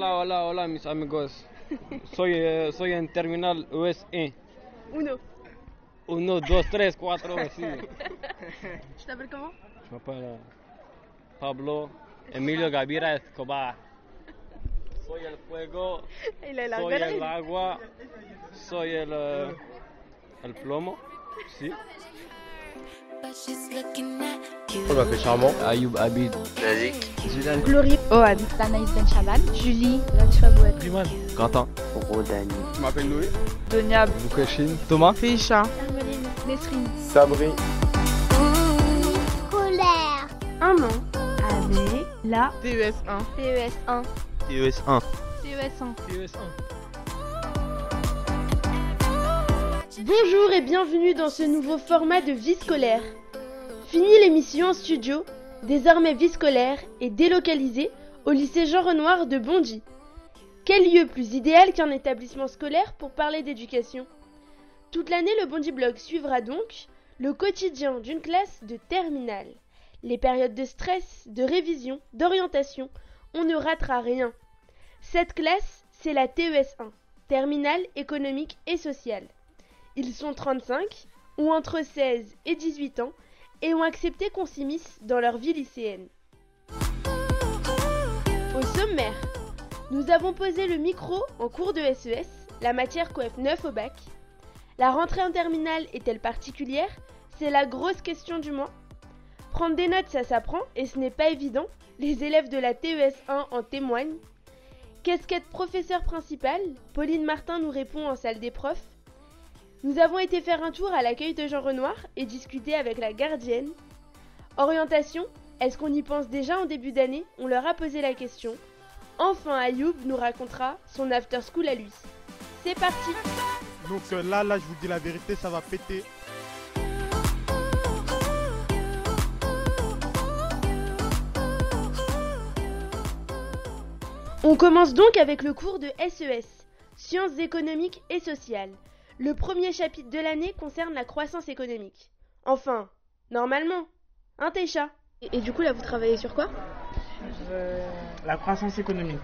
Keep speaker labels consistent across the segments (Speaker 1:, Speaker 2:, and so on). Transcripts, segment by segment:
Speaker 1: Hola, hola, hola, mis amigos. Soy, eh, soy en terminal US1.
Speaker 2: Uno.
Speaker 1: 1, 2, 3, 4, sí.
Speaker 2: T'appelles comment
Speaker 1: Je m'appelle euh, Pablo Emilio Gaviria Escobar. Soy el fuego, soy el agua, soy el, euh, el plomo. Sí.
Speaker 3: On m'appelle Charmant.
Speaker 1: Ayoub Abid.
Speaker 2: Glory. Ohan.
Speaker 4: Anaïs Benchaban,
Speaker 2: Julie. Laksha Bouet.
Speaker 1: Quentin.
Speaker 3: Rodani.
Speaker 1: Je m'appelle Louis.
Speaker 2: Donia.
Speaker 1: Boukachine. Thomas.
Speaker 2: Fécha.
Speaker 4: Nesrine,
Speaker 3: Sabri.
Speaker 5: Scolaire.
Speaker 2: Un an.
Speaker 4: Ave, La,
Speaker 2: DES1.
Speaker 5: PES1.
Speaker 3: TES1.
Speaker 4: CES1.
Speaker 2: Bonjour et bienvenue dans ce nouveau format de vie scolaire. Fini l'émission en studio, désormais vie scolaire est délocalisée au lycée Jean Renoir de Bondy. Quel lieu plus idéal qu'un établissement scolaire pour parler d'éducation? Toute l'année, le Bondy Blog suivra donc le quotidien d'une classe de terminale. Les périodes de stress, de révision, d'orientation, on ne ratera rien. Cette classe, c'est la TES1, Terminale économique et sociale. Ils sont 35, ont entre 16 et 18 ans et ont accepté qu'on s'immisce dans leur vie lycéenne. Au sommaire, nous avons posé le micro en cours de SES, la matière coef 9 au bac. La rentrée en terminale est-elle particulière? C'est la grosse question du mois. Prendre des notes, ça s'apprend et ce n'est pas évident. Les élèves de la TES1 en témoignent. Casquette professeur principal, Pauline Martin nous répond en salle des profs. Nous avons été faire un tour à l'accueil de Jean Renoir et discuter avec la gardienne. Orientation, est-ce qu'on y pense déjà en début d'année? On leur a posé la question. Enfin, Ayoub nous racontera son after school à lui. C'est parti
Speaker 6: Donc euh, là, là, je vous dis la vérité, ça va péter.
Speaker 2: On commence donc avec le cours de SES, Sciences économiques et sociales. Le premier chapitre de l'année concerne la croissance économique. Enfin, normalement. Hein, Técha et, et du coup, là, vous travaillez sur quoi?
Speaker 6: La croissance économique.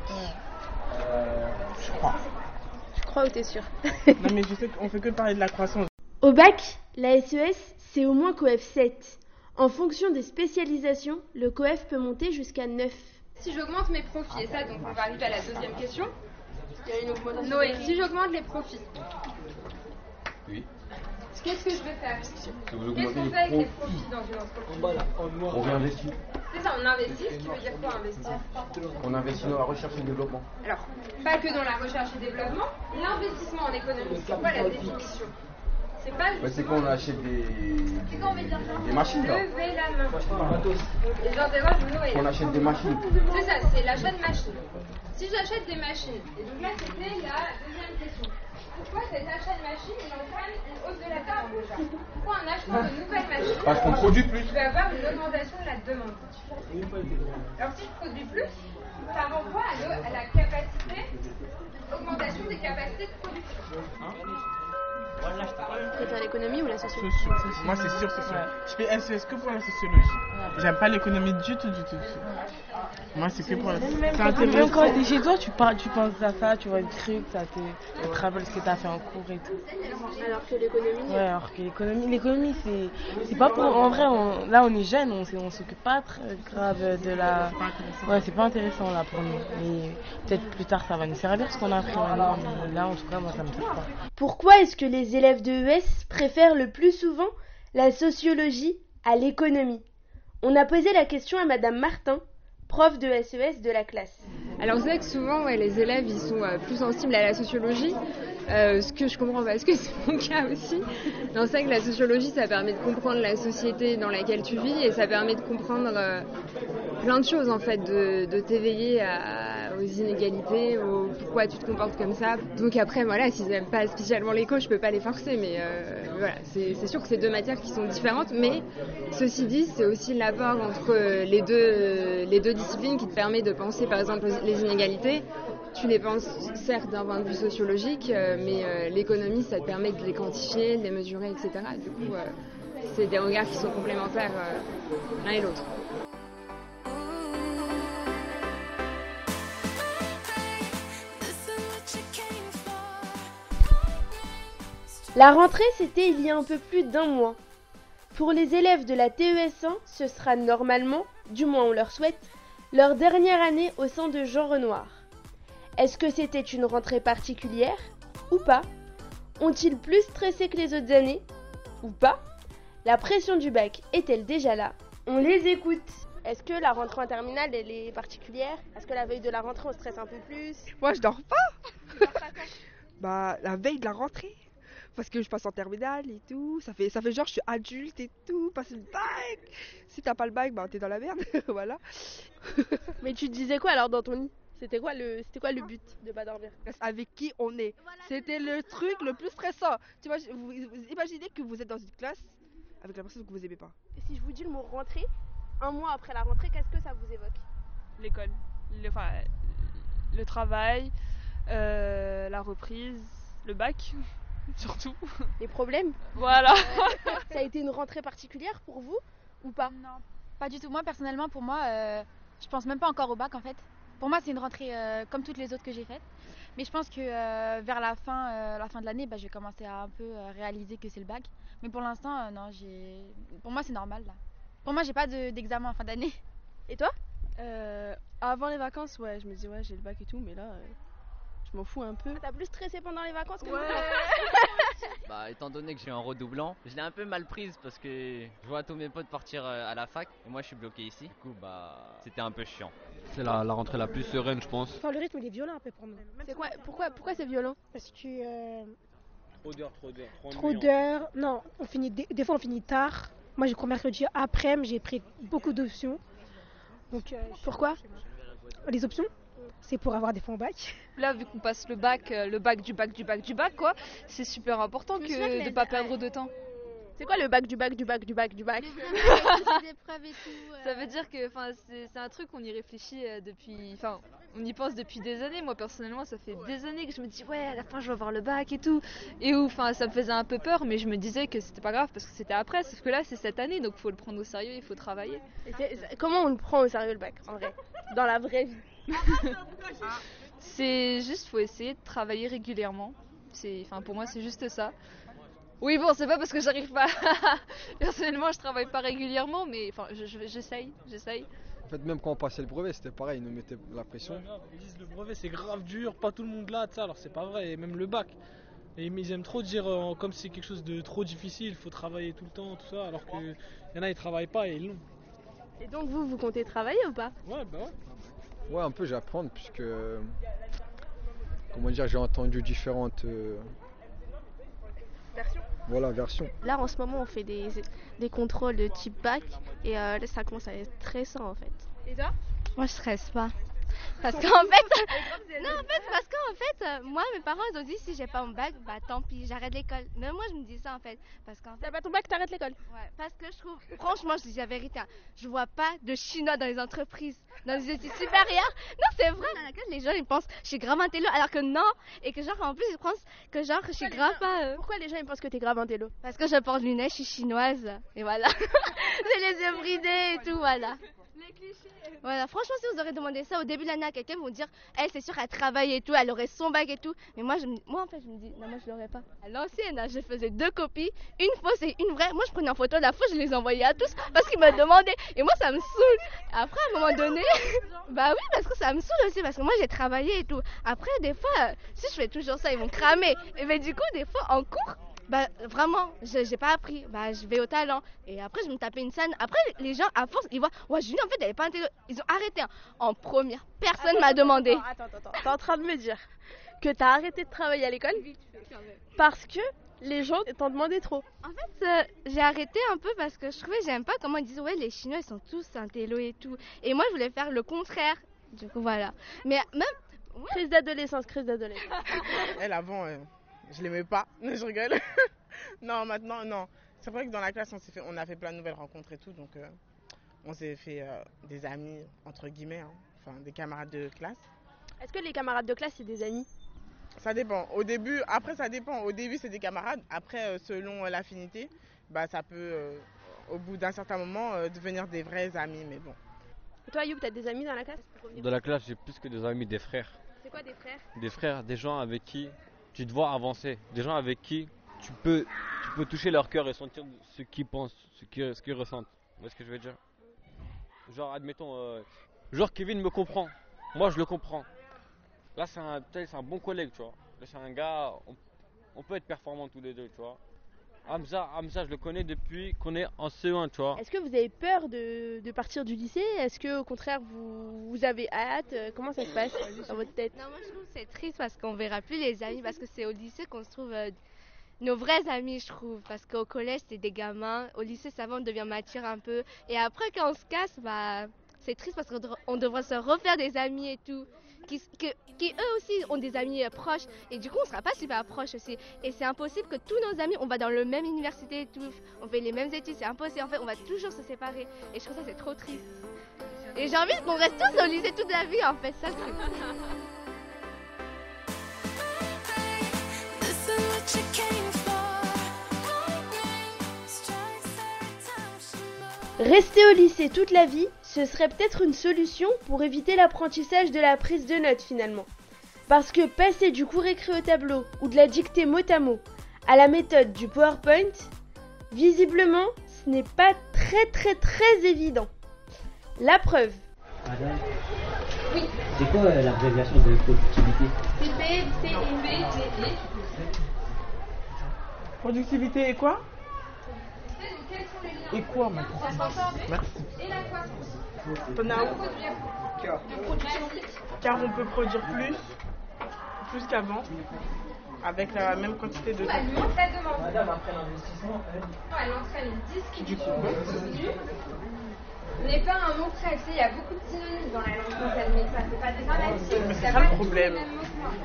Speaker 6: je crois.
Speaker 2: Je crois ou t'es sûr?
Speaker 6: Non, mais je sais qu'on fait que parler de la croissance.
Speaker 2: Au bac, la SES, c'est au moins COEF 7. En fonction des spécialisations, le COEF peut monter jusqu'à 9.
Speaker 7: Si j'augmente mes profits, et ça, donc on va arriver à la deuxième question.
Speaker 2: Il y a une augmentation.
Speaker 7: Noé, si j'augmente les profits,
Speaker 8: Oui.
Speaker 7: qu'est-ce que je vais faire
Speaker 8: Si vous
Speaker 7: Qu'est-ce
Speaker 8: augmentez
Speaker 7: qu'on
Speaker 8: les
Speaker 7: fait avec les
Speaker 8: profits,
Speaker 7: dans une entreprise?
Speaker 8: On réinvestit.
Speaker 7: C'est ça, on investit, ce qui veut dire quoi investir?
Speaker 8: On investit dans la recherche et le développement.
Speaker 7: Alors, pas que dans la recherche et développement, l'investissement en économie, c'est quoi la définition? C'est pas
Speaker 8: Bah, c'est quand on achète des,
Speaker 7: C'est quand on veut dire ça
Speaker 8: des machines là.
Speaker 7: Levez la main. Et j'interroge Noé.
Speaker 8: On achète des machines.
Speaker 7: C'est ça, c'est l'achat de machines. Si j'achète des machines, et donc là c'était la deuxième question. Pourquoi cet achat de machines il entraîne une hausse de la demande déjà Pourquoi en achetant de nouvelles machines,
Speaker 8: Parce qu'on produit plus.
Speaker 7: avoir une augmentation de la demande Alors si je produis plus, ça renvoie à, le- à la capacité, augmentation des capacités de production.
Speaker 2: Préfère l'économie ou la sociologie
Speaker 6: Socio. Moi, c'est sûr, c'est sûr. Je fais SES que pour la sociologie. J'aime pas l'économie du tout, du tout. Moi, c'est que pour la C'est
Speaker 9: Même quand t'es chez toi, tu, parles, tu penses à ça, tu vois des trucs, ça te, tu te rappelles ce que t'as fait en cours et tout.
Speaker 2: Alors que l'économie,
Speaker 9: Ouais, alors que l'économie, l'économie c'est, c'est pas pour, en vrai, on- là on est jeune, on, on s'occupe pas très grave de la, ouais, c'est pas intéressant là pour nous. Mais peut-être plus tard ça va nous servir ce qu'on a appris maintenant, mais là en tout cas moi ça me sert pas.
Speaker 2: Pourquoi est-ce que les élèves de ES préfèrent le plus souvent la sociologie à l'économie? On a posé la question à Madame Martin, prof de SES de la classe.
Speaker 7: Alors c'est vrai que souvent les élèves ils sont euh, plus sensibles à la sociologie, euh, ce que je comprends parce que c'est mon cas aussi. C'est vrai que la sociologie ça permet de comprendre la société dans laquelle tu vis et ça permet de comprendre euh, plein de choses en fait, de t'éveiller à- aux inégalités, au pourquoi tu te comportes comme ça. Donc après voilà, s'ils n'aiment pas spécialement l'éco, je peux pas les forcer, mais euh, voilà, c'est sûr que c'est deux matières qui sont différentes, mais ceci dit, c'est aussi l'apport entre les deux, les deux disciplines qui te permet de penser par exemple les inégalités. Tu les penses certes d'un point de vue sociologique, euh, mais euh, l'économie, ça te permet de les quantifier, de les mesurer, etc. Du coup, c'est des regards qui sont complémentaires l'un et l'autre.
Speaker 2: La rentrée, c'était il y a un peu plus d'un mois. Pour les élèves de la TES1, ce sera normalement, du moins on leur souhaite, leur dernière année au sein de Jean Renoir. Est-ce que c'était une rentrée particulière ou pas? Ont-ils plus stressé que les autres années ou pas? La pression du bac est-elle déjà là? On les écoute. Est-ce que la rentrée en terminale, elle est particulière? Est-ce que la veille de la rentrée, on stresse un peu plus?
Speaker 5: Moi, je dors pas. bah, la veille de la rentrée. Parce que je passe en terminale et tout. Ça fait, ça fait genre, je suis adulte et tout. Passe le bac. Si t'as pas le bac, bah, t'es dans la merde. voilà.
Speaker 2: Mais tu disais quoi alors dans ton lit c'était quoi le c'était quoi le but de pas dormir?
Speaker 5: Avec qui on est. C'était le truc le plus stressant. Tu vois, vous, vous imaginez que vous êtes dans une classe avec la personne que vous aimez pas.
Speaker 2: Et si je vous dis le mot rentrée, un mois après la rentrée, qu'est-ce que ça vous évoque?
Speaker 10: L'école, le, enfin, le travail, euh, la reprise, le bac, surtout.
Speaker 2: Les problèmes
Speaker 10: Voilà.
Speaker 2: ça a été une rentrée particulière pour vous ou pas?
Speaker 4: Non, pas du tout. Moi personnellement, pour moi, euh, je pense même pas encore au bac en fait. Pour moi, c'est une rentrée euh, comme toutes les autres que j'ai faites. Mais je pense que euh, vers la fin, euh, la fin de l'année, bah, je vais commencer à un peu euh, réaliser que c'est le bac. Mais pour l'instant, euh, non, j'ai. Pour moi, c'est normal là. Pour moi, j'ai pas de- d'examen en fin d'année.
Speaker 2: Et toi?
Speaker 11: Avant les vacances, ouais, je me dis ouais, j'ai le bac et tout, mais là, euh, je m'en fous un peu.
Speaker 2: T'as plus stressé pendant les vacances que
Speaker 1: Bah, étant donné que j'ai un redoublant, je l'ai un peu mal prise parce que je vois tous mes potes partir euh, à la fac et moi je suis bloqué ici. Du coup, bah, c'était un peu chiant.
Speaker 12: C'est la, la rentrée la plus sereine, je pense.
Speaker 13: Enfin, le rythme il est violent un peu pour nous.
Speaker 2: C'est quoi Pourquoi pourquoi c'est violent?
Speaker 13: Parce que euh,
Speaker 12: Trop d'heures, trop d'heures.
Speaker 13: trop d'heures. Non, on finit des, des fois on finit tard. Moi j'ai cours mercredi après, mais j'ai pris beaucoup d'options. Donc euh,
Speaker 2: pourquoi?
Speaker 13: Les options, c'est pour avoir des fonds au bac.
Speaker 14: Là, vu qu'on passe le bac, euh, le bac du bac du bac du bac, quoi, c'est super important
Speaker 2: souviens que
Speaker 14: que de
Speaker 2: les-
Speaker 14: pas perdre de temps.
Speaker 2: C'est quoi le bac du bac du bac du bac du bac
Speaker 14: Ça veut dire que, enfin, c'est un truc qu'on y réfléchit euh, depuis, enfin, on y pense depuis des années. Moi personnellement, ça fait des années que je me dis ouais, à la fin je vais avoir le bac et tout, et où, enfin, ça me faisait un peu peur, mais je me disais que c'était pas grave parce que c'était après. Sauf que là, c'est cette année, donc faut le prendre au sérieux, il faut travailler.
Speaker 2: Et Comment on le prend au sérieux le bac en vrai? Dans la vraie vie
Speaker 14: C'est juste, faut essayer de travailler régulièrement. C'est, enfin, pour moi, c'est juste ça. Oui, bon, c'est pas parce que j'arrive pas. Personnellement, je travaille pas régulièrement, mais enfin, je- je- j'essaye, j'essaye.
Speaker 15: En fait, même quand on passait le brevet, c'était pareil, ils nous mettaient la pression.
Speaker 16: Ils disent le brevet c'est grave dur, pas tout le monde l'a, ça, alors c'est pas vrai, et même le bac. Et ils aiment trop dire euh, comme c'est quelque chose de trop difficile, faut travailler tout le temps, tout ça, alors que y en a ils travaillent pas et ils l'ont.
Speaker 2: Et donc vous, vous comptez travailler ou pas?
Speaker 16: Ouais, bah ouais.
Speaker 15: Ouais, un peu j'apprends puisque. Comment dire, j'ai entendu différentes. euh,
Speaker 2: Version
Speaker 15: Voilà, versions.
Speaker 17: Là, en ce moment, on fait des, des contrôles de type bac et euh, là, ça commence à être stressant en fait.
Speaker 2: Et toi?
Speaker 17: Moi, je stresse pas. Parce qu'en fait, non, en fait, parce qu'en fait, moi, mes parents, ils ont dit si j'ai pas mon bac, bah tant pis, j'arrête l'école. Mais moi, je me dis ça en fait. Parce qu'en fait.
Speaker 2: T'as pas ton bac, t'arrêtes l'école
Speaker 17: Ouais, parce que je trouve, franchement, je dis la vérité, hein, je vois pas de chinois dans les entreprises, dans les études supérieures. Non, c'est vrai, laquelle les gens, ils pensent, je suis grave intello, alors que non. Et que genre, en plus, ils pensent que genre, je suis grave pas. euh,
Speaker 2: Pourquoi les gens, ils pensent que t'es grave intello?
Speaker 17: Parce que je porte lunettes, je suis chinoise. Et voilà. J'ai les yeux bridés et tout, voilà. Voilà, franchement, si vous aurez demandé ça au début de l'année à quelqu'un, vont dire, elle, c'est sûr, elle travaille et tout, elle aurait son bac et tout. Mais moi, je moi en fait, je me dis, non, moi, je l'aurais pas. À l'ancienne, hein, je faisais deux copies, une fausse et une vraie. Moi, je prenais en photo la fausse, je les envoyais à tous parce qu'ils me demandaient. Et moi, ça me saoule. Après, à un moment donné, bah oui, parce que ça me saoule aussi, parce que moi, j'ai travaillé et tout. Après, des fois, si je fais toujours ça, ils vont cramer. Et mais du coup, des fois, en cours, bah vraiment, je- j'ai pas appris. Bah je vais au talent. Et après, je me tapais une scène. Après, les gens, à force, ils voient, ouais, Julie, en fait, elle est pas intelligente. Ils ont arrêté. hein. En première, personne m'a demandé.
Speaker 2: Attends, attends, attends. T'es en train de me dire que t'as arrêté de travailler à l'école parce que les gens t'en demandaient trop.
Speaker 17: En fait, euh, j'ai arrêté un peu parce que je trouvais, j'aime pas comment ils disent, ouais, les Chinois, ils sont tous intello et tout. Et moi, je voulais faire le contraire. Du coup, voilà. Mais même.
Speaker 2: Crise d'adolescence, crise d'adolescence.
Speaker 6: Elle avant, euh, je l'aimais pas. je rigole. non, maintenant, non. C'est vrai que dans la classe, on, s'est fait, on a fait plein de nouvelles rencontres et tout, donc euh, on s'est fait euh, des amis, entre guillemets, hein. enfin des camarades de classe.
Speaker 2: Est-ce que les camarades de classe, c'est des amis?
Speaker 6: Ça dépend. Au début, après, ça dépend. Au début, c'est des camarades. Après, euh, selon euh, l'affinité, bah, ça peut, euh, au bout d'un certain moment, euh, devenir des vrais amis, mais bon.
Speaker 2: Et toi, You, t'as des amis dans la classe?
Speaker 12: Dans la classe, j'ai plus que des amis, des frères.
Speaker 2: C'est quoi des frères?
Speaker 12: Des frères, des gens avec qui tu te vois avancer. Des gens avec qui tu peux, toucher leur cœur et sentir ce qu'ils pensent, ce qu'ils, ressentent. Vous voyez ce que je veux dire? Genre, admettons, euh, genre Kevin me comprend. Moi, je le comprends. Là, c'est un, un bon collègue, tu vois. Là, c'est un gars, on, on peut être performants tous les deux, tu vois. Hamza, Hamza, je le connais depuis qu'on est en CE1, tu vois.
Speaker 2: Est-ce que vous avez peur de, de partir du lycée? Est-ce que au contraire vous, vous avez hâte? Euh, Comment ça se passe dans votre tête?
Speaker 17: Non, moi je trouve que c'est triste parce qu'on verra plus les amis parce que c'est au lycée qu'on se trouve euh, nos vrais amis, je trouve. Parce qu'au collège, c'est des gamins. Au lycée, ça va, on devient mature un peu. Et après, quand on se casse, bah, c'est triste parce qu'on devra- on devra se refaire des amis et tout. Qui, eux aussi ont des amis euh, proches. Et du coup, on sera pas super proches aussi. Et c'est impossible que tous nos amis, on va dans le même université et tout. On fait les mêmes études. C'est impossible. En fait, on va toujours se séparer. Et je trouve ça, c'est trop triste. Et j'ai envie qu'on reste tous au lycée toute la vie, en fait. Ça, le truc.
Speaker 2: Rester au lycée toute la vie, ce serait peut-être une solution pour éviter l'apprentissage de la prise de notes finalement. Parce que passer du cours écrit au tableau ou de la dictée mot à mot à la méthode du PowerPoint, visiblement, ce n'est pas très très très évident. La preuve.
Speaker 18: Madame C'est quoi euh, l'abréviation de productivité?
Speaker 6: Productivité et quoi? Et quoi maintenant Merci. T'en as où Car on peut produire plus, plus qu'avant, avec la même quantité de temps.
Speaker 7: Elle montre la demande.
Speaker 18: Madame, après l'investissement,
Speaker 7: Non, elle entraîne une disque
Speaker 6: Du coup.
Speaker 7: N'est pas un mot prêt, il y a beaucoup de synonymes dans la langue française, mais ça, c'est pas des y
Speaker 6: c'est ça
Speaker 7: pas
Speaker 6: le problème,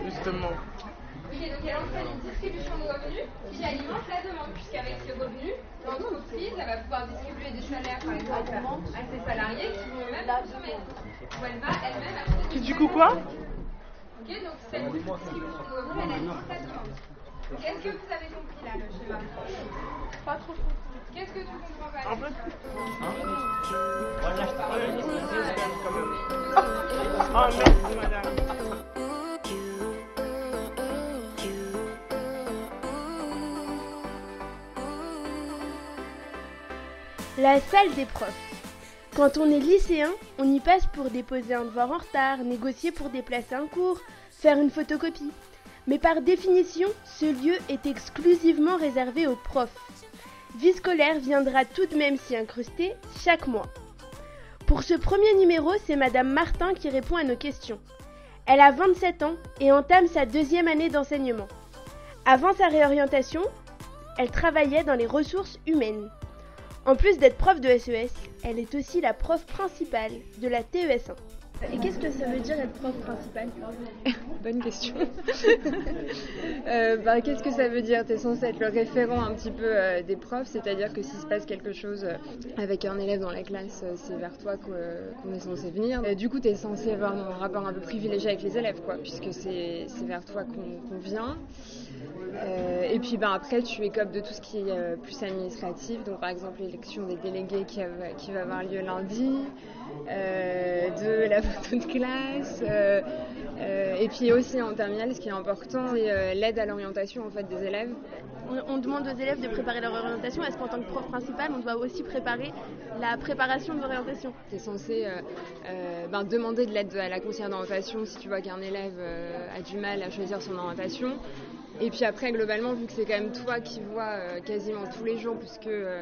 Speaker 6: justement.
Speaker 7: Ok, donc elle entraîne une distribution de revenus qui alimente la demande, puisqu'avec ces revenus, l'entreprise elle va pouvoir distribuer des salaires, par exemple, à ses salariés qui vont eux-mêmes consommer. Ou elle va elle-même acheter
Speaker 6: Qui
Speaker 7: des
Speaker 6: du coup quoi
Speaker 7: Ok, donc cette distribution de revenus, elle alimente la demande. Est-ce que vous avez compris là le schéma Pas trop Qu'est-ce que tu comprends pas
Speaker 6: En fait, merci madame.
Speaker 2: La salle des profs. Quand on est lycéen, on y passe pour déposer un devoir en retard, négocier pour déplacer un cours, faire une photocopie. Mais par définition, ce lieu est exclusivement réservé aux profs. Vie scolaire viendra tout de même s'y incruster chaque mois. Pour ce premier numéro, c'est Madame Martin qui répond à nos questions. Elle a 27 ans et entame sa deuxième année d'enseignement. Avant sa réorientation, elle travaillait dans les ressources humaines. En plus d'être prof de SES, elle est aussi la prof principale de la TES1. Et qu'est-ce que ça veut dire être prof principale
Speaker 7: Bonne question. Bah, Qu'est-ce que ça veut dire? Tu es censé être le référent un petit peu euh, des profs, c'est-à-dire que s'il se passe quelque chose euh, avec un élève dans la classe, c'est vers toi qu'o- qu'on est censé venir. Du coup, tu es censé avoir un rapport un peu privilégié avec les élèves, quoi, puisque c'est vers toi qu'on vient. Et puis ben, après, tu écopes de tout ce qui est plus administratif, donc par exemple l'élection des délégués qui, a- qui va avoir lieu lundi, de la photo de classe, euh, euh, et puis aussi en terminale, ce qui est important, c'est euh, l'aide à l'orientation en fait, des élèves.
Speaker 2: On, on demande aux élèves de préparer leur orientation. Est-ce qu'en tant que prof principal, on doit aussi préparer la préparation de l'orientation?
Speaker 7: Tu es censé euh, euh, ben, demander de l'aide à la conseillère d'orientation si tu vois qu'un élève euh, a du mal à choisir son orientation. Et puis après, globalement, vu que c'est quand même toi qui vois euh, quasiment tous les jours, puisque euh,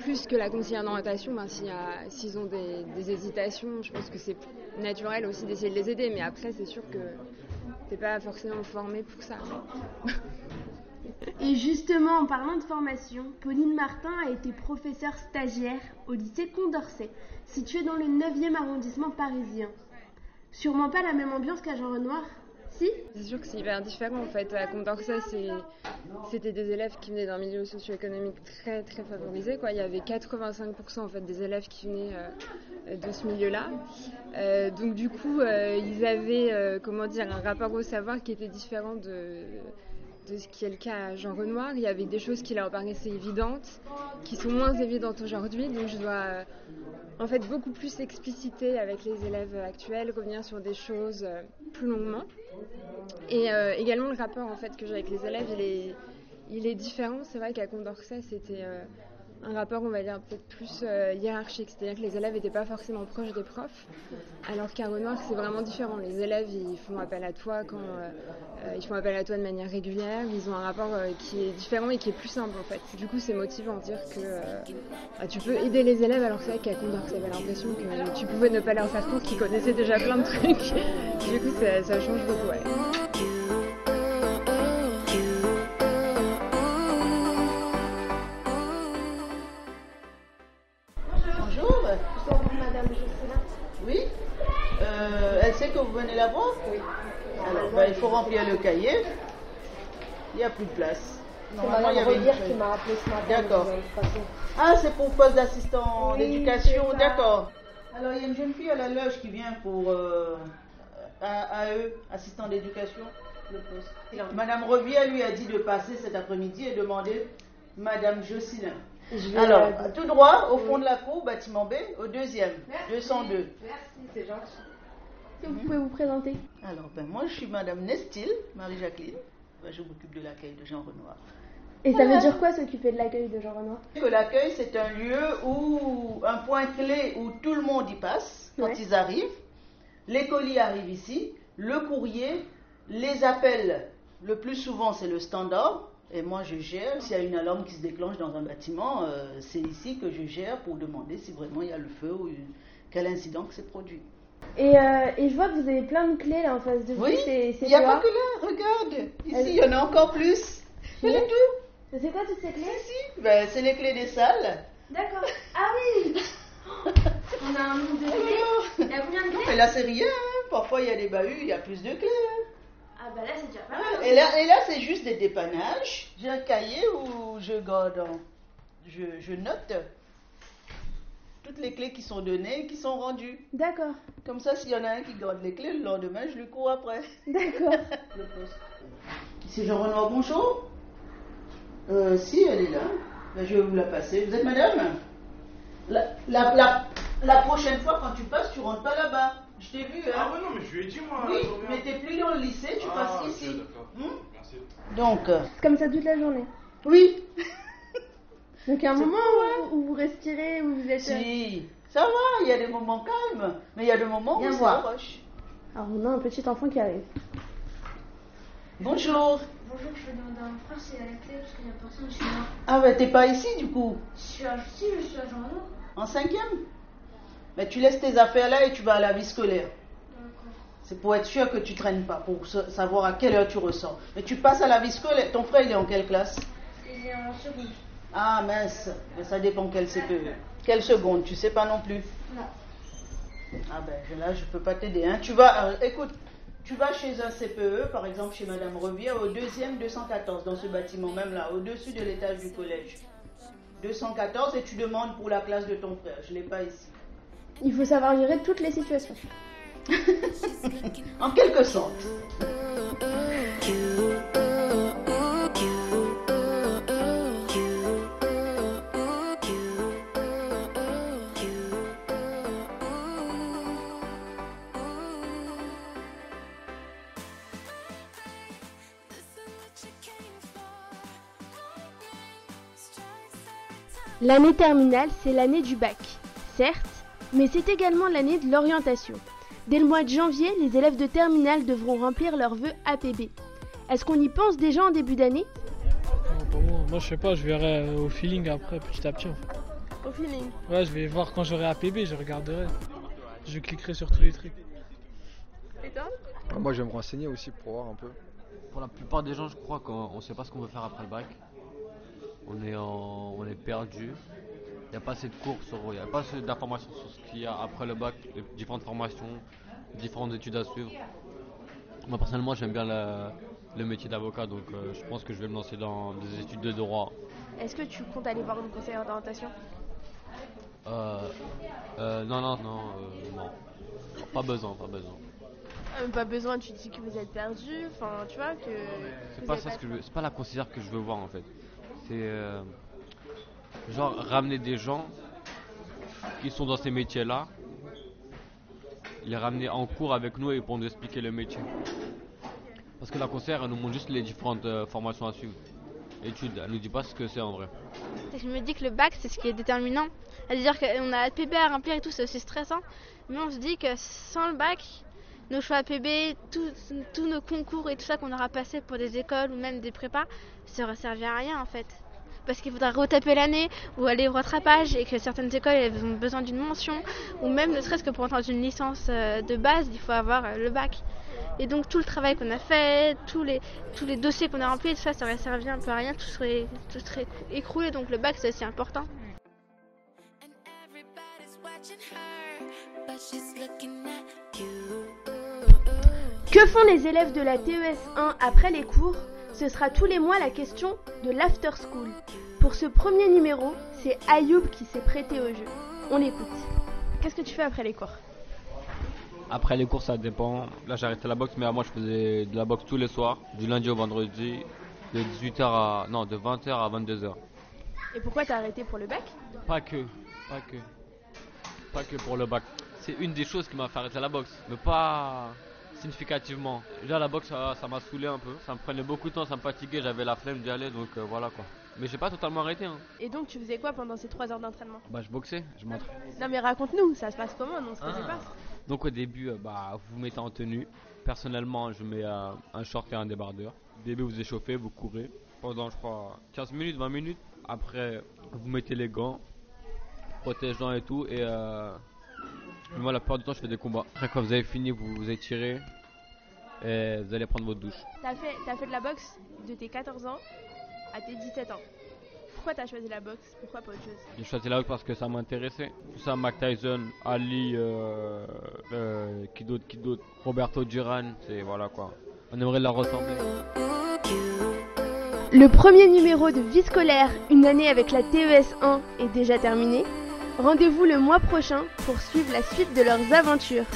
Speaker 7: plus que la d'orientation, ben, s'ils ont des, des hésitations, je pense que c'est naturel aussi d'essayer de les aider. Mais après, c'est sûr que t'es pas forcément formé pour ça.
Speaker 2: Et justement, en parlant de formation, Pauline Martin a été professeure stagiaire au lycée Condorcet, situé dans le 9e arrondissement parisien. Sûrement pas la même ambiance qu'à Jean Renoir, si
Speaker 7: C'est sûr que c'est hyper différent en fait. À Condorcet, c'était des élèves qui venaient d'un milieu socio-économique très très favorisé. Il y avait 85% en fait des élèves qui venaient euh, de ce milieu-là. Euh, donc du coup, euh, ils avaient comment dire un rapport au savoir qui était différent de de ce qui est le cas à Jean Renoir. Il y avait des choses qui leur paraissaient évidentes, qui sont moins évidentes aujourd'hui. Donc je dois euh, en fait beaucoup plus expliciter avec les élèves actuels, revenir sur des choses euh, plus longuement. Et euh, également le rapport en fait que j'ai avec les élèves, il est, il est différent. C'est vrai qu'à Condorcet, c'était un rapport, on va dire, peut-être plus euh, hiérarchique. C'est-à-dire que les élèves n'étaient pas forcément proches des profs. Alors qu'à Renoir, c'est vraiment différent. Les élèves, ils font appel à toi quand euh, euh, ils font appel à toi de manière régulière. Ils ont un rapport qui est différent et qui est plus simple en fait. Du coup, c'est motivant de dire que bah, tu peux aider les élèves. Alors que c'est vrai qu'à Condorcet, j'avais l'impression que tu pouvais ne pas leur faire compte qu'ils connaissaient déjà plein de trucs. du coup, ça, ça change beaucoup. Ouais.
Speaker 19: Le cahier. Il n'y a plus de place. Normalement, il y avait une
Speaker 17: qui m'a appelé ce matin.
Speaker 19: D'accord. Ah, c'est pour poste d'assistant
Speaker 17: Oui,
Speaker 19: d'éducation,
Speaker 17: c'est ça.
Speaker 19: d'accord. Alors, il y a une jeune fille à la loge qui vient pour euh, AE, assistant d'éducation, le poste. Madame Revier lui a dit de passer cet après-midi et demander Madame Jocelyne. Alors, tout droit, au fond
Speaker 17: Oui.
Speaker 19: de la cour, bâtiment B, au deuxième, 202.
Speaker 17: Merci, c'est gentil.
Speaker 2: Que vous pouvez vous présenter
Speaker 19: Alors, ben, moi, je suis Madame Nestil, Marie-Jacqueline. Ben, je m'occupe de l'accueil de Jean Renoir.
Speaker 2: Et ça veut dire quoi s'occuper de l'accueil de Jean Renoir?
Speaker 19: Que l'accueil, c'est un lieu où, un point clé où tout le monde y passe quand
Speaker 2: Ouais.
Speaker 19: ils arrivent. Les colis arrivent ici, le courrier, les appels, le plus souvent c'est le standard. Et moi je gère, s'il y a une alarme qui se déclenche dans un bâtiment, euh, c'est ici que je gère pour demander si vraiment il y a le feu ou une- quel incident qui s'est produit.
Speaker 2: Et, euh, et je vois que vous avez plein de clés là en face de vous.
Speaker 19: Oui, il n'y a pas que là, regarde. Ici, il y en a encore plus. En a tout.
Speaker 2: C'est quoi toutes ces clés?
Speaker 19: Ben, c'est les clés des salles.
Speaker 2: D'accord. Ah oui On a un nombre de clés. Il y a combien de clés?
Speaker 19: mais là, c'est rien. hein. Parfois, il y a des bahuts, il y a plus de clés. hein.
Speaker 2: Ah bah là c'est déjà pas
Speaker 19: Ah,
Speaker 2: mal.
Speaker 19: Et là, et là c'est juste des dépannages. J'ai un cahier où je garde, je, je note toutes les clés qui sont données et qui sont rendues.
Speaker 2: D'accord.
Speaker 19: Comme ça, s'il y en a un qui garde les clés, le lendemain, je lui cours après.
Speaker 2: D'accord.
Speaker 19: Le poste. C'est Jean Renoir, bonjour euh, Si, elle est là. Ben, je vais vous la passer. Vous êtes madame? La, la, la, la prochaine fois, quand tu passes, tu rentres pas là-bas. Je t'ai vu, hein
Speaker 8: Ah ouais, non, mais je lui ai dit, moi.
Speaker 19: Oui, mais t'es plus dans le lycée, tu
Speaker 8: Ah,
Speaker 19: passes ici.
Speaker 8: d'accord.
Speaker 19: Hmm?
Speaker 8: Merci.
Speaker 19: Donc, euh,
Speaker 2: C'est comme ça toute la journée.
Speaker 19: oui.
Speaker 2: Donc il y a un moment
Speaker 19: cool,
Speaker 2: où, où vous respirez, où vous êtes. euh,
Speaker 19: Si, ça va, il y a des moments calmes, mais il y a des moments
Speaker 2: Viens
Speaker 19: où
Speaker 2: voir.
Speaker 19: rush.
Speaker 2: Alors on a un petit enfant qui arrive.
Speaker 19: Bonjour.
Speaker 20: Bonjour, je vais demander à mon frère s'il a la clé parce qu'il n'y a personne chez moi.
Speaker 19: Ah ben t'es pas ici du coup,
Speaker 20: Je suis à, si, je suis à Jean Renoir.
Speaker 19: en cinquième? Mais tu laisses tes affaires là et tu vas à la vie scolaire.
Speaker 20: D'accord.
Speaker 19: C'est pour être sûr que tu traînes pas, pour sa- savoir à quelle heure tu ressors. Mais tu passes à la vie scolaire. Ton frère il est en quelle classe?
Speaker 20: Il est en seconde.
Speaker 19: Ah mince, Mais ça dépend quelle CPE. Quelle seconde, tu sais pas non plus.
Speaker 20: Non.
Speaker 19: Ah ben là je peux pas t'aider. Hein. Tu vas, euh, écoute, tu vas chez un CPE, par exemple chez Madame Revier, au deuxième 214, dans ce bâtiment même là, au-dessus de l'étage du collège. 214 et tu demandes pour la classe de ton frère. Je l'ai pas ici.
Speaker 2: Il faut savoir gérer toutes les situations.
Speaker 19: En quelque sorte.
Speaker 2: L'année terminale, c'est l'année du bac, certes, mais c'est également l'année de l'orientation. Dès le mois de janvier, les élèves de terminale devront remplir leurs vœux APB. Est-ce qu'on y pense déjà en début d'année?
Speaker 16: Non, pas moi. Moi, je sais pas, je verrai euh, au feeling après, petit à petit. en fait.
Speaker 11: Au feeling.
Speaker 16: Ouais, je vais voir quand j'aurai APB, je regarderai. Je cliquerai sur tous les trucs.
Speaker 11: Et toi?
Speaker 15: Ah, Moi, je vais me renseigner aussi pour voir un peu.
Speaker 12: Pour la plupart des gens, je crois qu'on ne sait pas ce qu'on veut faire après le bac. On est, en- on est perdu. Il n'y a pas assez de cours sur, il n'y a pas assez d'informations sur ce qu'il y a après le bac, les différentes formations, différentes études à suivre. Moi personnellement, j'aime bien la- le métier d'avocat, donc euh, je pense que je vais me lancer dans des études de droit.
Speaker 11: Est-ce que tu comptes aller voir une conseillère d'orientation?
Speaker 12: Euh, euh, non, non, non, euh, non. Pas besoin, pas besoin.
Speaker 11: Pas besoin, tu dis que vous êtes perdu, enfin tu vois que.
Speaker 12: C'est pas
Speaker 11: êtes
Speaker 12: ça ce que je veux, c'est pas la conseillère que je veux voir en fait. C'est euh, genre ramener des gens qui sont dans ces métiers-là, les ramener en cours avec nous et pour nous expliquer le métier. Parce que la conseillère elle nous montre juste les différentes euh, formations à suivre. études. Elle nous dit pas ce que c'est en vrai.
Speaker 21: Je me dis que le bac, c'est ce qui est déterminant. C'est-à-dire qu'on a PB à remplir et tout, c'est aussi stressant. Mais on se dit que sans le bac, nos choix PB, tous nos concours et tout ça qu'on aura passé pour des écoles ou même des prépas, ça aurait servi à rien en fait. Parce qu'il faudra retaper l'année ou aller au rattrapage et que certaines écoles elles ont besoin d'une mention ou même ne serait-ce que pour entendre une licence euh, de base, il faut avoir euh, le bac. Et donc tout le travail qu'on a fait, tous les, tous les dossiers qu'on a remplis, tout ça, ça aurait servi un peu à rien, tout serait, tout serait écroulé. Donc le bac c'est aussi important.
Speaker 2: Que font les élèves de la TES 1 après les cours? Ce sera tous les mois la question de l'after school. Pour ce premier numéro, c'est Ayoub qui s'est prêté au jeu. On l'écoute. Qu'est-ce que tu fais après les cours?
Speaker 12: Après les cours, ça dépend. Là, j'ai arrêté la boxe, mais moi, je faisais de la boxe tous les soirs, du lundi au vendredi, de 18h à non, de 20h à 22h.
Speaker 2: Et pourquoi t'as arrêté pour le bac?
Speaker 12: Pas que, pas que, pas que pour le bac. C'est une des choses qui m'a fait arrêter la boxe, mais pas significativement. Déjà la boxe ça m'a saoulé un peu, ça me prenait beaucoup de temps, ça me fatiguait, j'avais la flemme d'y aller donc euh, voilà quoi. Mais j'ai pas totalement arrêté. Hein.
Speaker 2: Et donc tu faisais quoi pendant ces 3 heures d'entraînement?
Speaker 12: Bah je boxais, je m'entraînais.
Speaker 2: Non mais raconte-nous, ça se passe comment
Speaker 12: Donc au début, euh, bah vous mettez en tenue. Personnellement, je mets euh, un short et un débardeur. Au début, vous échauffez, vous courez pendant je crois 15 minutes, 20 minutes. Après, vous mettez les gants, protégeants et tout et moi, la plupart du temps, je fais des combats. Après, quand vous avez fini, vous vous étirez et vous allez prendre votre douche.
Speaker 2: T'as fait, as fait de la boxe de tes 14 ans à tes 17 ans. Pourquoi t'as choisi la boxe? Pourquoi pas autre chose?
Speaker 12: J'ai choisi la boxe parce que ça m'intéressait. Tout ça, Mac Tyson, Ali, euh, euh, qui d'autre, qui d'autre? Roberto Duran, c'est voilà quoi. On aimerait la ressembler.
Speaker 2: Le premier numéro de Vie scolaire, une année avec la TES 1 est déjà terminé. Rendez-vous le mois prochain pour suivre la suite de leurs aventures.